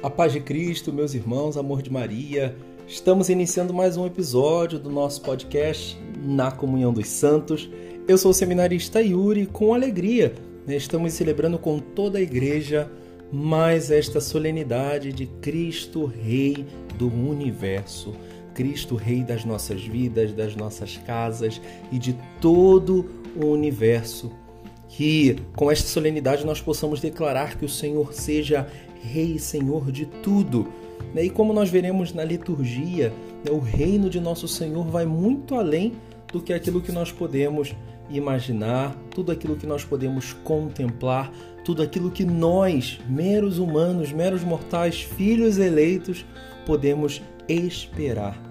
A paz de Cristo, meus irmãos, amor de Maria. Estamos iniciando mais um episódio do nosso podcast Na Comunhão dos Santos. Eu sou o seminarista Yuri, com alegria. Né? Estamos celebrando com toda a igreja mais esta solenidade de Cristo Rei do Universo. Cristo Rei das nossas vidas, das nossas casas e de todo o universo. Que com esta solenidade nós possamos declarar que o Senhor seja Rei e Senhor de tudo. Né? E como nós veremos na liturgia, né, o reino de nosso Senhor vai muito além do que aquilo que nós podemos imaginar, tudo aquilo que nós podemos contemplar, tudo aquilo que nós, meros humanos, meros mortais, filhos eleitos, podemos esperar.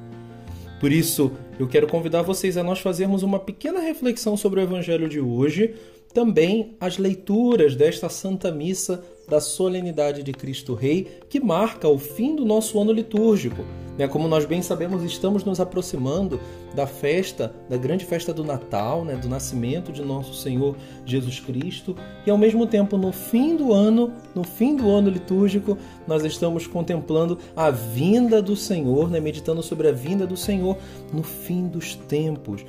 Por isso, eu quero convidar vocês a nós fazermos uma pequena reflexão sobre o evangelho de hoje, também as leituras desta Santa Missa da solenidade de Cristo Rei, que marca o fim do nosso ano litúrgico. Né? Como nós bem sabemos, estamos nos aproximando da festa, da grande festa do Natal, né? do nascimento de nosso Senhor Jesus Cristo, e ao mesmo tempo, no fim do ano, no fim do ano litúrgico, nós estamos contemplando a vinda do Senhor, né? meditando sobre a vinda do Senhor no fim dos tempos,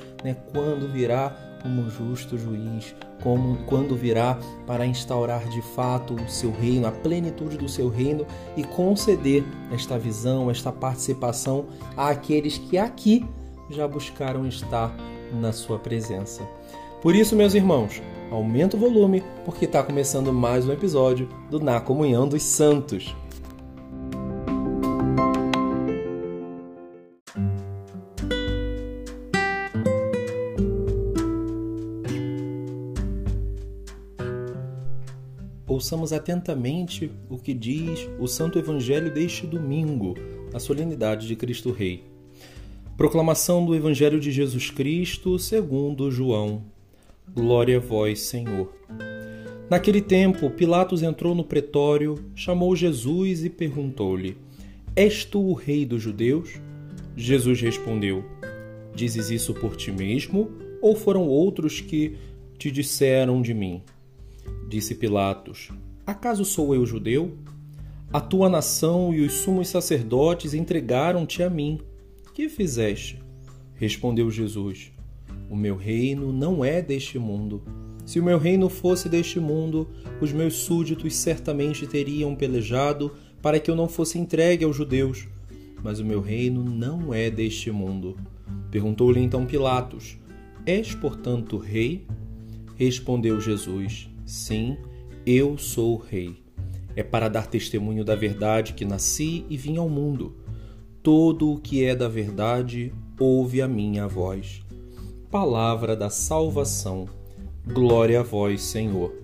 quando virá como justo juiz, como quando virá para instaurar de fato o seu reino, a plenitude do seu reino e conceder esta visão, esta participação àqueles que aqui já buscaram estar na sua presença. Por isso, meus irmãos, aumenta o volume, porque está começando mais um episódio do Na Comunhão dos Santos. Ouçamos atentamente o que diz o Santo Evangelho deste domingo, a solenidade de Cristo Rei. Proclamação do Evangelho de Jesus Cristo segundo João. Glória a vós, Senhor. Naquele tempo, Pilatos entrou no pretório, chamou Jesus e perguntou-lhe: És tu o rei dos judeus? Jesus respondeu: Dizes isso por ti mesmo, ou foram outros que te disseram de mim? Disse Pilatos: Acaso sou eu judeu? A tua nação e os sumos sacerdotes entregaram-te a mim. Que fizeste? Respondeu Jesus: O meu reino não é deste mundo. Se o meu reino fosse deste mundo, os meus súditos certamente teriam pelejado para que eu não fosse entregue aos judeus. Mas o meu reino não é deste mundo. Perguntou-lhe então Pilatos: És, portanto, rei? Respondeu Jesus: Sim, eu sou o Rei. É para dar testemunho da verdade que nasci e vim ao mundo. Todo o que é da verdade ouve a minha voz. Palavra da salvação. Glória a vós, Senhor.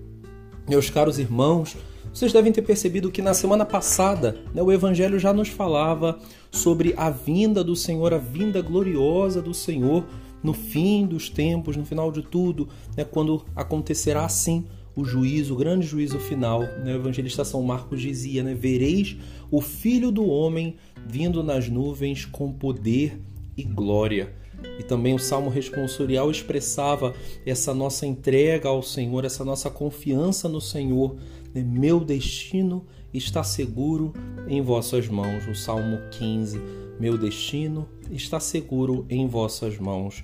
Meus caros irmãos, vocês devem ter percebido que na semana passada né, o Evangelho já nos falava sobre a vinda do Senhor, a vinda gloriosa do Senhor no fim dos tempos, no final de tudo, né, quando acontecerá assim o juízo, o grande juízo final. Né? O evangelista São Marcos dizia: né? Vereis o Filho do Homem vindo nas nuvens com poder e glória. E também o salmo responsorial expressava essa nossa entrega ao Senhor, essa nossa confiança no Senhor. Né? Meu destino está seguro em vossas mãos. O salmo 15. Meu destino está seguro em vossas mãos.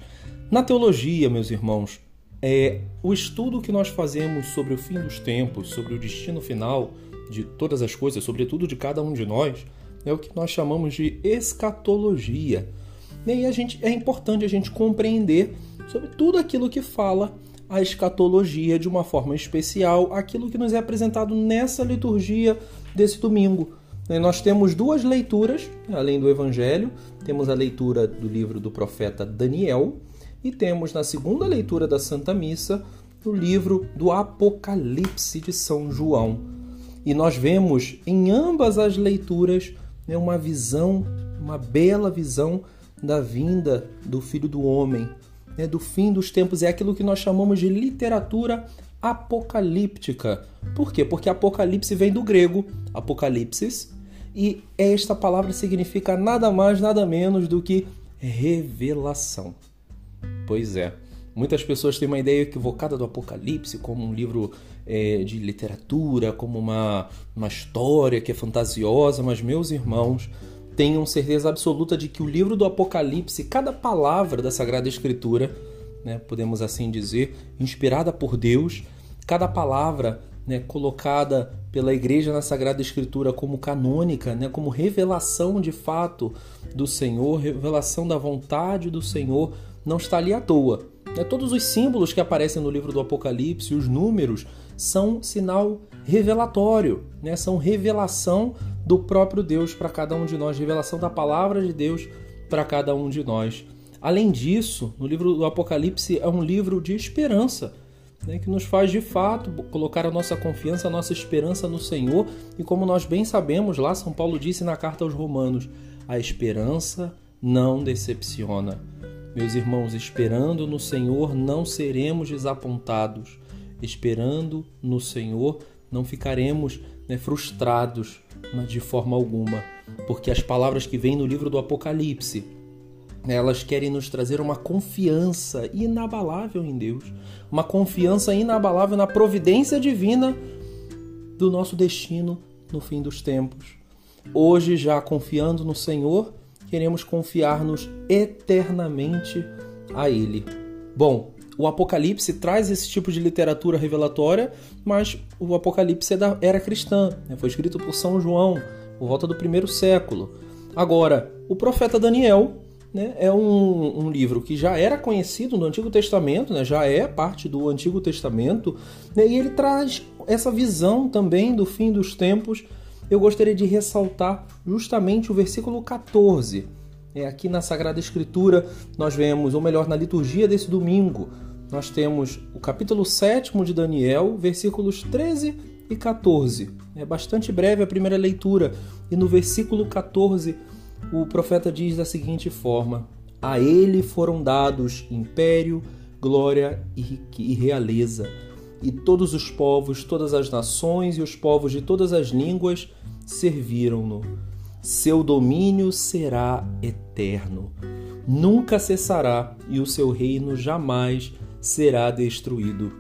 Na teologia, meus irmãos, é, o estudo que nós fazemos sobre o fim dos tempos, sobre o destino final de todas as coisas, sobretudo de cada um de nós, é o que nós chamamos de escatologia. E aí a gente, é importante a gente compreender sobre tudo aquilo que fala a escatologia de uma forma especial, aquilo que nos é apresentado nessa liturgia desse domingo. E nós temos duas leituras, além do Evangelho, temos a leitura do livro do profeta Daniel, e temos na segunda leitura da Santa Missa o livro do Apocalipse de São João. E nós vemos em ambas as leituras né, uma visão, uma bela visão da vinda do Filho do Homem, né, do fim dos tempos. É aquilo que nós chamamos de literatura apocalíptica. Por quê? Porque Apocalipse vem do grego apocalipsis e esta palavra significa nada mais, nada menos do que revelação. Pois é, Muitas pessoas têm uma ideia equivocada do Apocalipse como um livro é, de literatura, como uma, uma história que é fantasiosa, mas, meus irmãos, tenham certeza absoluta de que o livro do Apocalipse, cada palavra da Sagrada Escritura, né, podemos assim dizer, inspirada por Deus, cada palavra né, colocada pela Igreja na Sagrada Escritura como canônica, né, como revelação de fato do Senhor, revelação da vontade do Senhor, não está ali à toa. Né? Todos os símbolos que aparecem no livro do Apocalipse, os números, são sinal revelatório, né? são revelação do próprio Deus para cada um de nós, revelação da palavra de Deus para cada um de nós. Além disso, no livro do Apocalipse é um livro de esperança, né, que nos faz de fato colocar a nossa confiança, a nossa esperança no Senhor. E como nós bem sabemos, lá São Paulo disse na carta aos Romanos: a esperança não decepciona. Meus irmãos, esperando no Senhor não seremos desapontados. Esperando no Senhor não ficaremos né, frustrados de forma alguma, porque as palavras que vêm no livro do Apocalipse elas querem nos trazer uma confiança inabalável em Deus, uma confiança inabalável na providência divina do nosso destino no fim dos tempos. Hoje, já confiando no Senhor, queremos confiar-nos eternamente a Ele. Bom, o Apocalipse traz esse tipo de literatura revelatória, mas o Apocalipse é era cristã, né? foi escrito por São João, por volta do primeiro século. Agora, o profeta Daniel né, é um, um, livro que já era conhecido no Antigo Testamento, né, já é parte do Antigo Testamento, né, e ele traz essa visão também do fim dos tempos eu gostaria de ressaltar justamente o versículo 14. É, aqui na Sagrada Escritura nós vemos, ou melhor, na liturgia desse domingo, nós temos o capítulo 7 de Daniel, versículos 13 e 14. É bastante breve a primeira leitura, e no versículo 14 o profeta diz da seguinte forma: A ele foram dados império, glória e realeza, e todos os povos, todas as nações e os povos de todas as línguas serviram-no. Seu domínio será eterno, nunca cessará e o seu reino jamais será destruído.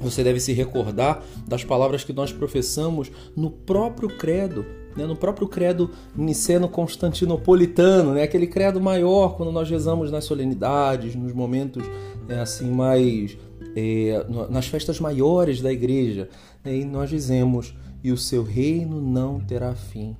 Você deve se recordar das palavras que nós professamos no próprio credo, né? no próprio credo niceno-constantinopolitano, né? aquele credo maior quando nós rezamos nas solenidades, nos momentos né, assim mais é, nas festas maiores da igreja, né? e nós dizemos e o seu reino não terá fim.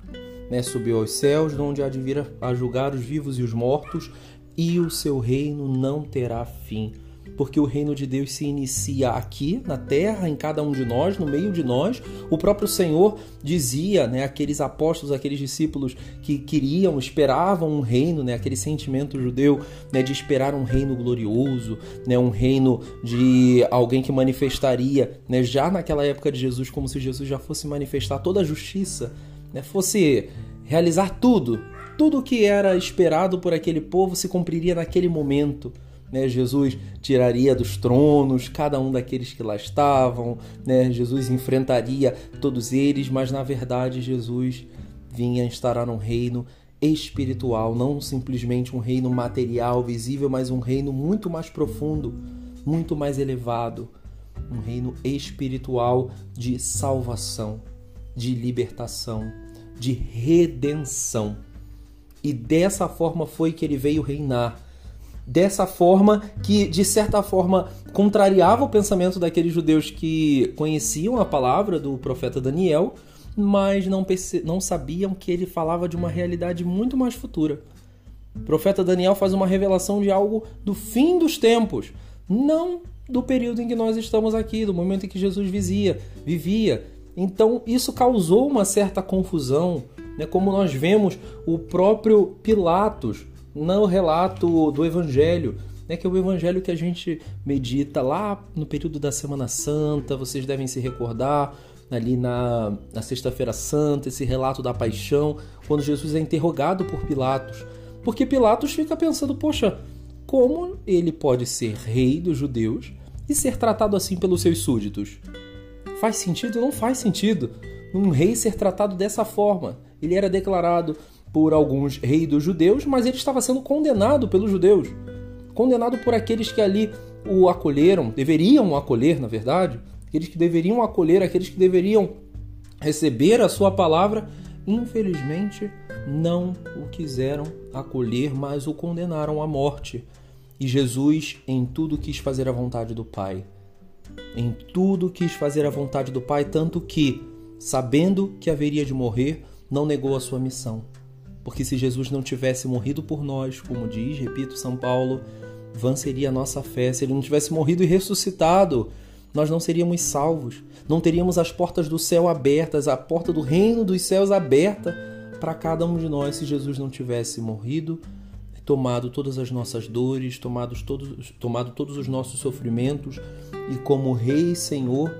Né? Subiu aos céus, de onde há de vir a julgar os vivos e os mortos, e o seu reino não terá fim porque o reino de Deus se inicia aqui na terra, em cada um de nós, no meio de nós. O próprio Senhor dizia, né, aqueles apóstolos, aqueles discípulos que queriam, esperavam um reino, né, aquele sentimento judeu, né, de esperar um reino glorioso, né, um reino de alguém que manifestaria, né, já naquela época de Jesus, como se Jesus já fosse manifestar toda a justiça, né, fosse realizar tudo, tudo o que era esperado por aquele povo se cumpriria naquele momento. Né? Jesus tiraria dos tronos cada um daqueles que lá estavam, né? Jesus enfrentaria todos eles, mas na verdade Jesus vinha instaurar um reino espiritual, não simplesmente um reino material, visível, mas um reino muito mais profundo, muito mais elevado, um reino espiritual de salvação, de libertação, de redenção. E dessa forma foi que ele veio reinar dessa forma que, de certa forma, contrariava o pensamento daqueles judeus que conheciam a palavra do profeta Daniel, mas não, não sabiam que ele falava de uma realidade muito mais futura. O profeta Daniel faz uma revelação de algo do fim dos tempos, não do período em que nós estamos aqui, do momento em que Jesus vizia, vivia. Então isso causou uma certa confusão, né? como nós vemos o próprio Pilatos no relato do Evangelho, né, que é o Evangelho que a gente medita lá no período da Semana Santa, vocês devem se recordar, ali na, na Sexta-feira Santa, esse relato da paixão, quando Jesus é interrogado por Pilatos. Porque Pilatos fica pensando, poxa, como ele pode ser rei dos judeus e ser tratado assim pelos seus súditos? Faz sentido? Não faz sentido. Um rei ser tratado dessa forma. Ele era declarado por alguns reis dos judeus, mas ele estava sendo condenado pelos judeus, condenado por aqueles que ali o acolheram, deveriam acolher, na verdade, aqueles que deveriam acolher, aqueles que deveriam receber a sua palavra, infelizmente não o quiseram acolher, mas o condenaram à morte. E Jesus, em tudo, quis fazer a vontade do Pai. Em tudo quis fazer a vontade do Pai, tanto que, sabendo que haveria de morrer, não negou a sua missão. Porque se Jesus não tivesse morrido por nós, como diz, repito, São Paulo, vã seria a nossa fé. Se ele não tivesse morrido e ressuscitado, nós não seríamos salvos. Não teríamos as portas do céu abertas, a porta do reino dos céus aberta para cada um de nós se Jesus não tivesse morrido, tomado todas as nossas dores, tomado todos, tomado todos os nossos sofrimentos e como Rei e Senhor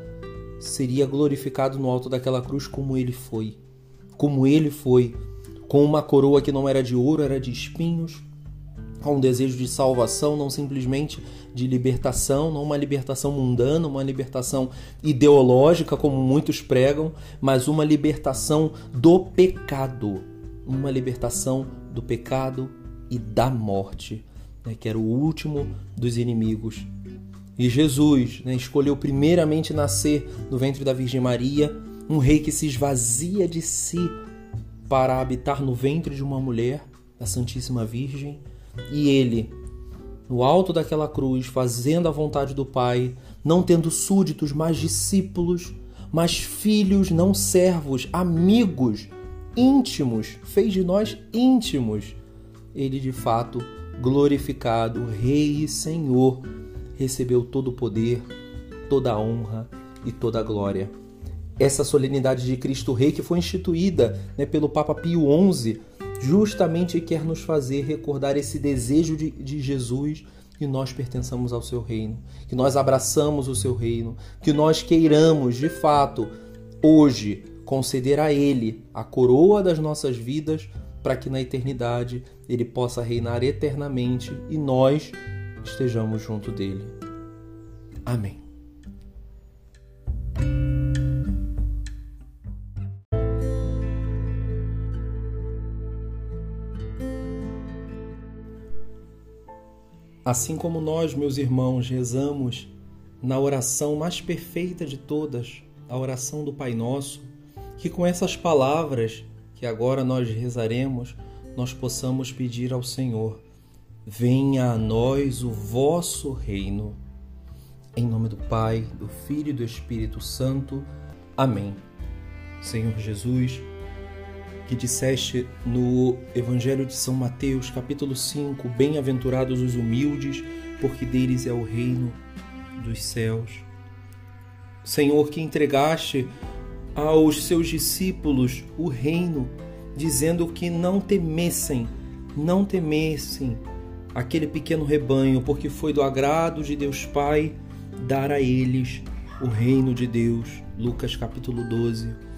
seria glorificado no alto daquela cruz como ele foi. Como ele foi, com uma coroa que não era de ouro, era de espinhos, com um desejo de salvação, não simplesmente de libertação, não uma libertação mundana, uma libertação ideológica, como muitos pregam, mas uma libertação do pecado, uma libertação do pecado e da morte, né, que era o último dos inimigos. E Jesus né, escolheu primeiramente nascer no ventre da Virgem Maria, um rei que se esvazia de si para habitar no ventre de uma mulher, a Santíssima Virgem, e ele, no alto daquela cruz, fazendo a vontade do Pai, não tendo súditos, mas discípulos, mas filhos, não servos, amigos, íntimos, fez de nós íntimos. Ele de fato, glorificado, Rei e Senhor, recebeu todo o poder, toda a honra e toda a glória. Essa solenidade de Cristo Rei que foi instituída né, pelo Papa Pio XI justamente quer nos fazer recordar esse desejo de, de Jesus que nós pertençamos ao seu reino, que nós abraçamos o seu reino, que nós queiramos de fato hoje conceder a Ele a coroa das nossas vidas para que na eternidade Ele possa reinar eternamente e nós estejamos junto dele. Amém. Assim como nós, meus irmãos, rezamos na oração mais perfeita de todas, a oração do Pai Nosso, que com essas palavras que agora nós rezaremos, nós possamos pedir ao Senhor: venha a nós o vosso reino. Em nome do Pai, do Filho e do Espírito Santo. Amém. Senhor Jesus, que disseste no Evangelho de São Mateus, capítulo 5: Bem-aventurados os humildes, porque deles é o reino dos céus. Senhor, que entregaste aos seus discípulos o reino, dizendo que não temessem, não temessem aquele pequeno rebanho, porque foi do agrado de Deus Pai dar a eles o reino de Deus. Lucas capítulo 12.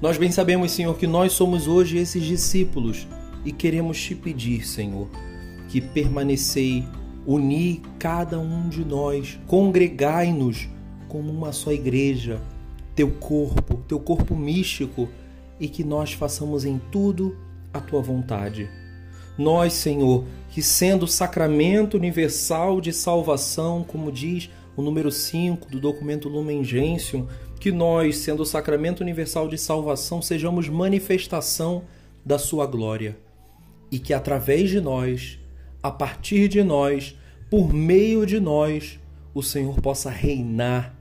Nós bem sabemos, Senhor, que nós somos hoje esses discípulos e queremos te pedir, Senhor, que permanecei, uni cada um de nós, congregai-nos como uma só igreja, teu corpo, teu corpo místico, e que nós façamos em tudo a tua vontade. Nós, Senhor, que sendo o sacramento universal de salvação, como diz o número 5 do documento Lumen Gentium, que nós, sendo o sacramento universal de salvação, sejamos manifestação da sua glória. E que através de nós, a partir de nós, por meio de nós, o Senhor possa reinar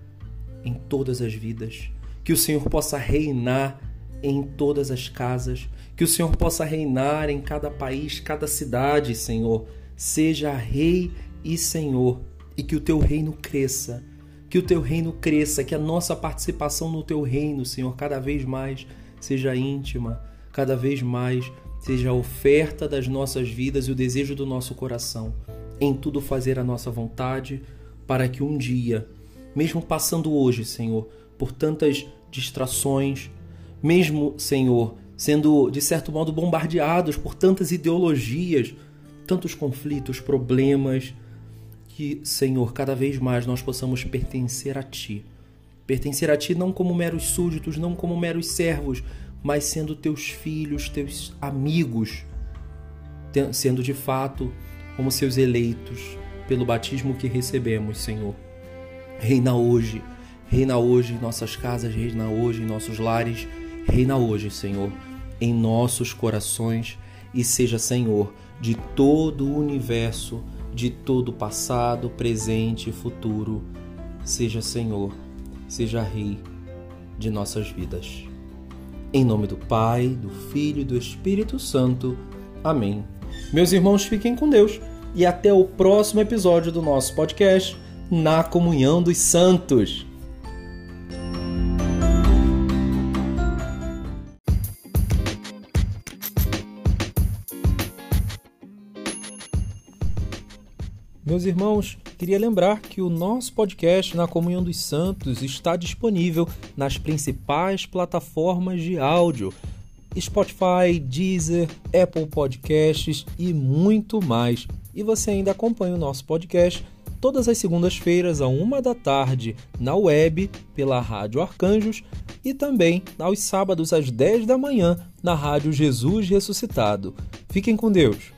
em todas as vidas, que o Senhor possa reinar em todas as casas, que o Senhor possa reinar em cada país, cada cidade, Senhor. Seja Rei e Senhor, e que o teu reino cresça. Que o teu reino cresça, que a nossa participação no teu reino, Senhor, cada vez mais seja íntima, cada vez mais seja a oferta das nossas vidas e o desejo do nosso coração, em tudo fazer a nossa vontade, para que um dia, mesmo passando hoje, Senhor, por tantas distrações, mesmo, Senhor, sendo de certo modo bombardeados por tantas ideologias, tantos conflitos, problemas, que, Senhor, cada vez mais nós possamos pertencer a Ti. Pertencer a Ti não como meros súditos, não como meros servos, mas sendo Teus filhos, Teus amigos, sendo de fato como Seus eleitos, pelo batismo que recebemos, Senhor. Reina hoje, reina hoje em nossas casas, reina hoje em nossos lares, reina hoje, Senhor, em nossos corações e seja Senhor de todo o universo, de todo o passado, presente e futuro. Seja Senhor, seja Rei de nossas vidas. Em nome do Pai, do Filho e do Espírito Santo. Amém. Meus irmãos, fiquem com Deus e até o próximo episódio do nosso podcast Na Comunhão dos Santos. Meus irmãos, queria lembrar que o nosso podcast Na Comunhão dos Santos está disponível nas principais plataformas de áudio Spotify, Deezer, Apple Podcasts e muito mais. E você ainda acompanha o nosso podcast todas as segundas-feiras, à uma da tarde, na web, pela Rádio Arcanjos, e também aos sábados, às 10 da manhã, na Rádio Jesus Ressuscitado. Fiquem com Deus!